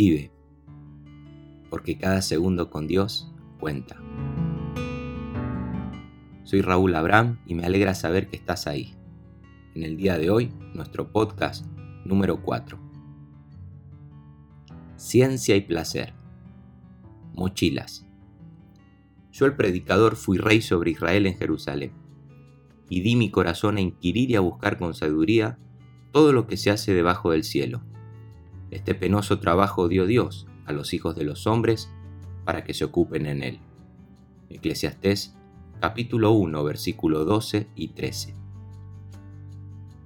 Vive, porque cada segundo con Dios cuenta. Soy Raúl Abraham y me alegra saber que estás ahí. En el día de hoy, nuestro podcast número 4. Ciencia y placer. Mochilas. Yo el predicador fui rey sobre Israel en Jerusalén, y di mi corazón a inquirir y a buscar con sabiduría todo lo que se hace debajo del cielo este penoso trabajo dio Dios a los hijos de los hombres para que se ocupen en él. Eclesiastés capítulo 1 versículo 12 y 13.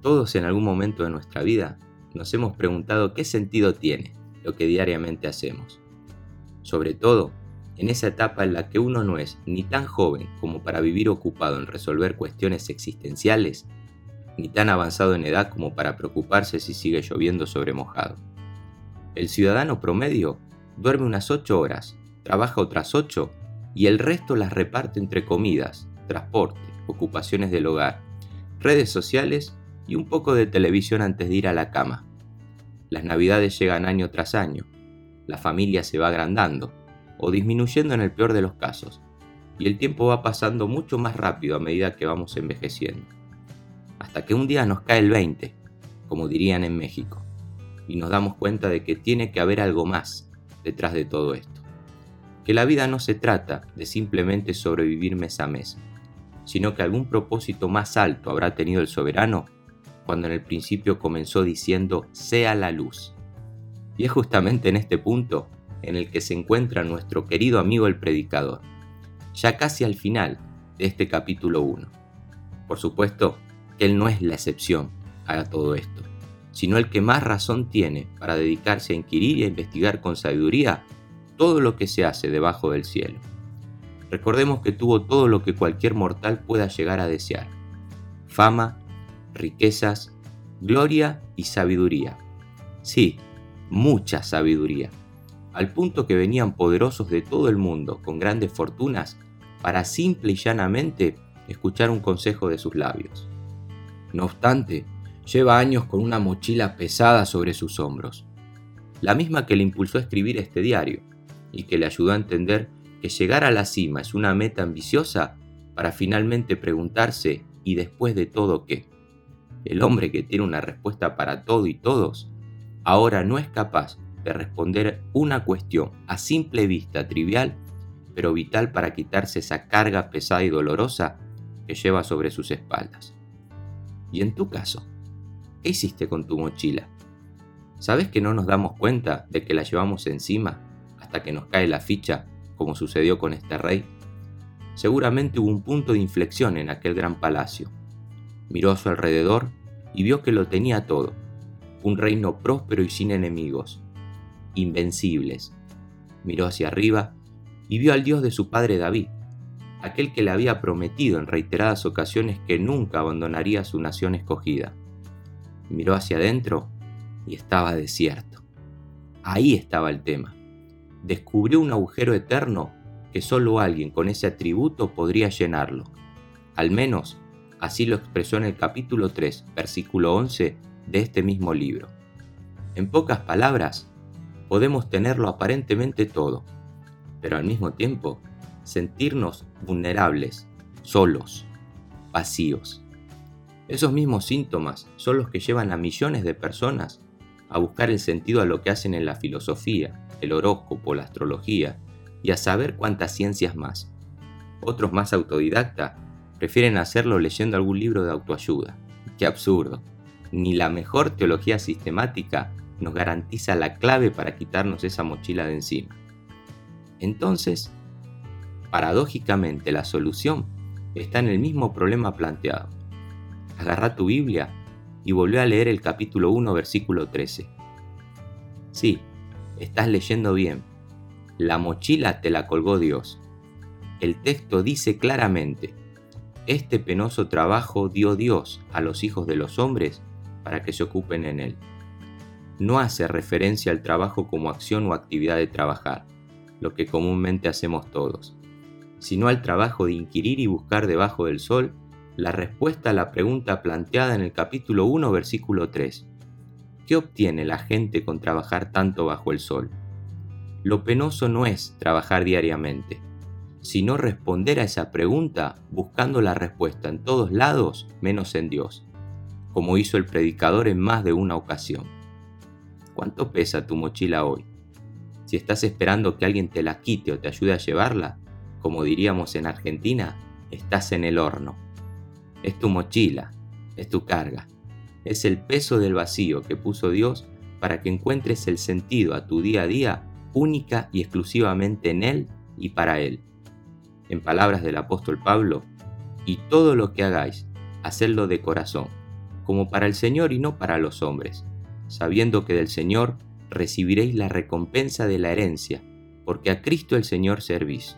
Todos en algún momento de nuestra vida nos hemos preguntado qué sentido tiene lo que diariamente hacemos. Sobre todo en esa etapa en la que uno no es ni tan joven como para vivir ocupado en resolver cuestiones existenciales, ni tan avanzado en edad como para preocuparse si sigue lloviendo sobre mojado. El ciudadano promedio duerme unas 8 horas, trabaja otras 8 y el resto las reparte entre comidas, transporte, ocupaciones del hogar, redes sociales y un poco de televisión antes de ir a la cama. Las navidades llegan año tras año, la familia se va agrandando o disminuyendo en el peor de los casos, y el tiempo va pasando mucho más rápido a medida que vamos envejeciendo. Hasta que un día nos cae el 20, como dirían en México y nos damos cuenta de que tiene que haber algo más detrás de todo esto. Que la vida no se trata de simplemente sobrevivir mes a mes, sino que algún propósito más alto habrá tenido el soberano cuando en el principio comenzó diciendo sea la luz. Y es justamente en este punto en el que se encuentra nuestro querido amigo el predicador, ya casi al final de este capítulo 1. Por supuesto que él no es la excepción a todo esto sino el que más razón tiene para dedicarse a inquirir y a investigar con sabiduría todo lo que se hace debajo del cielo. Recordemos que tuvo todo lo que cualquier mortal pueda llegar a desear. Fama, riquezas, gloria y sabiduría. Sí, mucha sabiduría, al punto que venían poderosos de todo el mundo con grandes fortunas para simple y llanamente escuchar un consejo de sus labios. No obstante, Lleva años con una mochila pesada sobre sus hombros, la misma que le impulsó a escribir este diario y que le ayudó a entender que llegar a la cima es una meta ambiciosa para finalmente preguntarse ¿y después de todo qué? El hombre que tiene una respuesta para todo y todos, ahora no es capaz de responder una cuestión a simple vista trivial, pero vital para quitarse esa carga pesada y dolorosa que lleva sobre sus espaldas. ¿Y en tu caso? ¿Qué hiciste con tu mochila? ¿Sabes que no nos damos cuenta de que la llevamos encima hasta que nos cae la ficha, como sucedió con este rey? Seguramente hubo un punto de inflexión en aquel gran palacio. Miró a su alrededor y vio que lo tenía todo. Un reino próspero y sin enemigos. Invencibles. Miró hacia arriba y vio al Dios de su padre David, aquel que le había prometido en reiteradas ocasiones que nunca abandonaría su nación escogida miró hacia adentro y estaba desierto. Ahí estaba el tema. Descubrió un agujero eterno que solo alguien con ese atributo podría llenarlo. Al menos así lo expresó en el capítulo 3, versículo 11 de este mismo libro. En pocas palabras, podemos tenerlo aparentemente todo, pero al mismo tiempo sentirnos vulnerables, solos, vacíos. Esos mismos síntomas son los que llevan a millones de personas a buscar el sentido a lo que hacen en la filosofía, el horóscopo, la astrología y a saber cuántas ciencias más. Otros más autodidacta prefieren hacerlo leyendo algún libro de autoayuda. ¡Qué absurdo! Ni la mejor teología sistemática nos garantiza la clave para quitarnos esa mochila de encima. Entonces, paradójicamente la solución está en el mismo problema planteado agarra tu Biblia y volvió a leer el capítulo 1, versículo 13. Sí, estás leyendo bien. La mochila te la colgó Dios. El texto dice claramente, este penoso trabajo dio Dios a los hijos de los hombres para que se ocupen en él. No hace referencia al trabajo como acción o actividad de trabajar, lo que comúnmente hacemos todos, sino al trabajo de inquirir y buscar debajo del sol la respuesta a la pregunta planteada en el capítulo 1, versículo 3. ¿Qué obtiene la gente con trabajar tanto bajo el sol? lo penoso no es trabajar diariamente, sino responder a esa pregunta buscando la respuesta en todos lados menos en Dios, como hizo el predicador en más de una ocasión. ¿Cuánto pesa tu mochila hoy? Si estás esperando que alguien te la quite o te ayude a llevarla, como diríamos en Argentina, estás en el horno. Es tu mochila, es tu carga, es el peso del vacío que puso Dios para que encuentres el sentido a tu día a día única y exclusivamente en Él y para Él en palabras del apóstol Pablo, y todo lo que hagáis, hacedlo de corazón, como para el Señor y no para los hombres, sabiendo que del Señor recibiréis la recompensa de la herencia, porque a Cristo el Señor servís.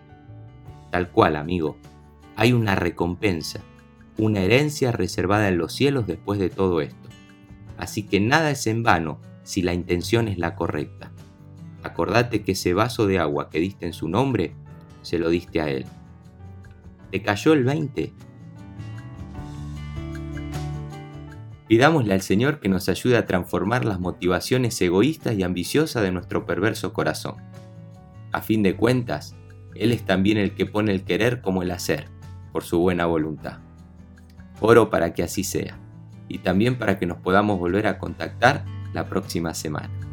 Tal cual, amigo, hay una recompensa, una herencia reservada en los cielos después de todo esto. Así que nada es en vano si la intención es la correcta. Acordate que ese vaso de agua que diste en su nombre, se lo diste a Él. ¿Te cayó el 20? Pidámosle al Señor que nos ayude a transformar las motivaciones egoístas y ambiciosas de nuestro perverso corazón. A fin de cuentas, Él es también el que pone el querer como el hacer, por su buena voluntad. Oro para que así sea, y también para que nos podamos volver a contactar la próxima semana.